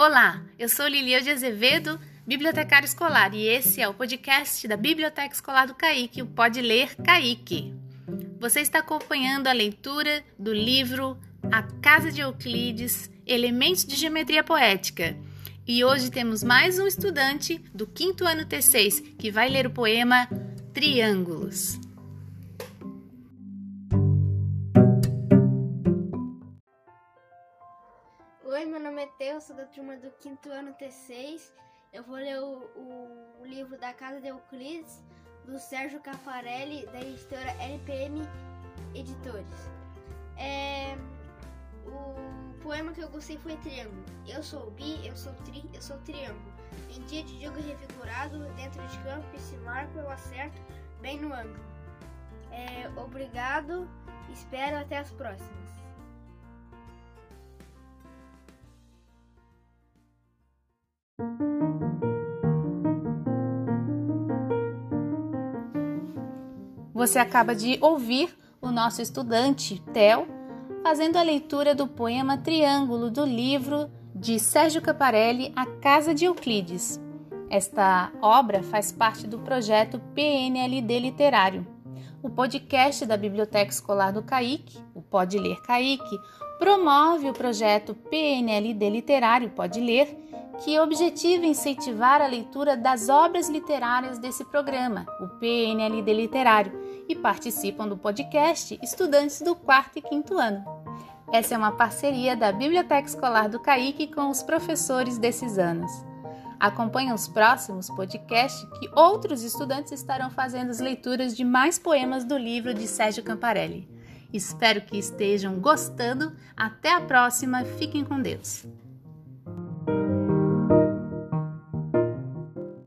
Olá, eu sou Lilieu de Azevedo, bibliotecária escolar, e esse é o podcast da Biblioteca Escolar do Caique, o Pode Ler Caique. Você está acompanhando a leitura do livro A Casa de Euclides, Elementos de Geometria Poética. E hoje temos mais um estudante do quinto ano T6 que vai ler o poema Triângulos. Teo, sou da turma do quinto ano T6. Eu vou ler o, o livro da Casa de Euclides, do Sérgio Cafarelli, da editora LPM Editores. É, o poema que eu gostei foi Triângulo. Eu sou bi, eu sou tri, eu sou triângulo. Em dia de jogo revigorado, dentro de campo, esse marco eu acerto bem no ângulo. É, obrigado, espero até as próximas. Você acaba de ouvir o nosso estudante, Theo, fazendo a leitura do poema Triângulo do livro de Sérgio Caparelli, A Casa de Euclides. Esta obra faz parte do projeto PNLD Literário. O podcast da Biblioteca Escolar do CAIC, o Pode Ler CAIC, promove o projeto PNLD Literário Pode Ler que objetiva incentivar a leitura das obras literárias desse programa, o PNLD Literário, e participam do podcast estudantes do quarto e quinto ano. Essa é uma parceria da Biblioteca Escolar do CAIC com os professores desses anos. Acompanhe os próximos podcasts que outros estudantes estarão fazendo as leituras de mais poemas do livro de Sérgio Camparelli. Espero que estejam gostando. Até a próxima. Fiquem com Deus.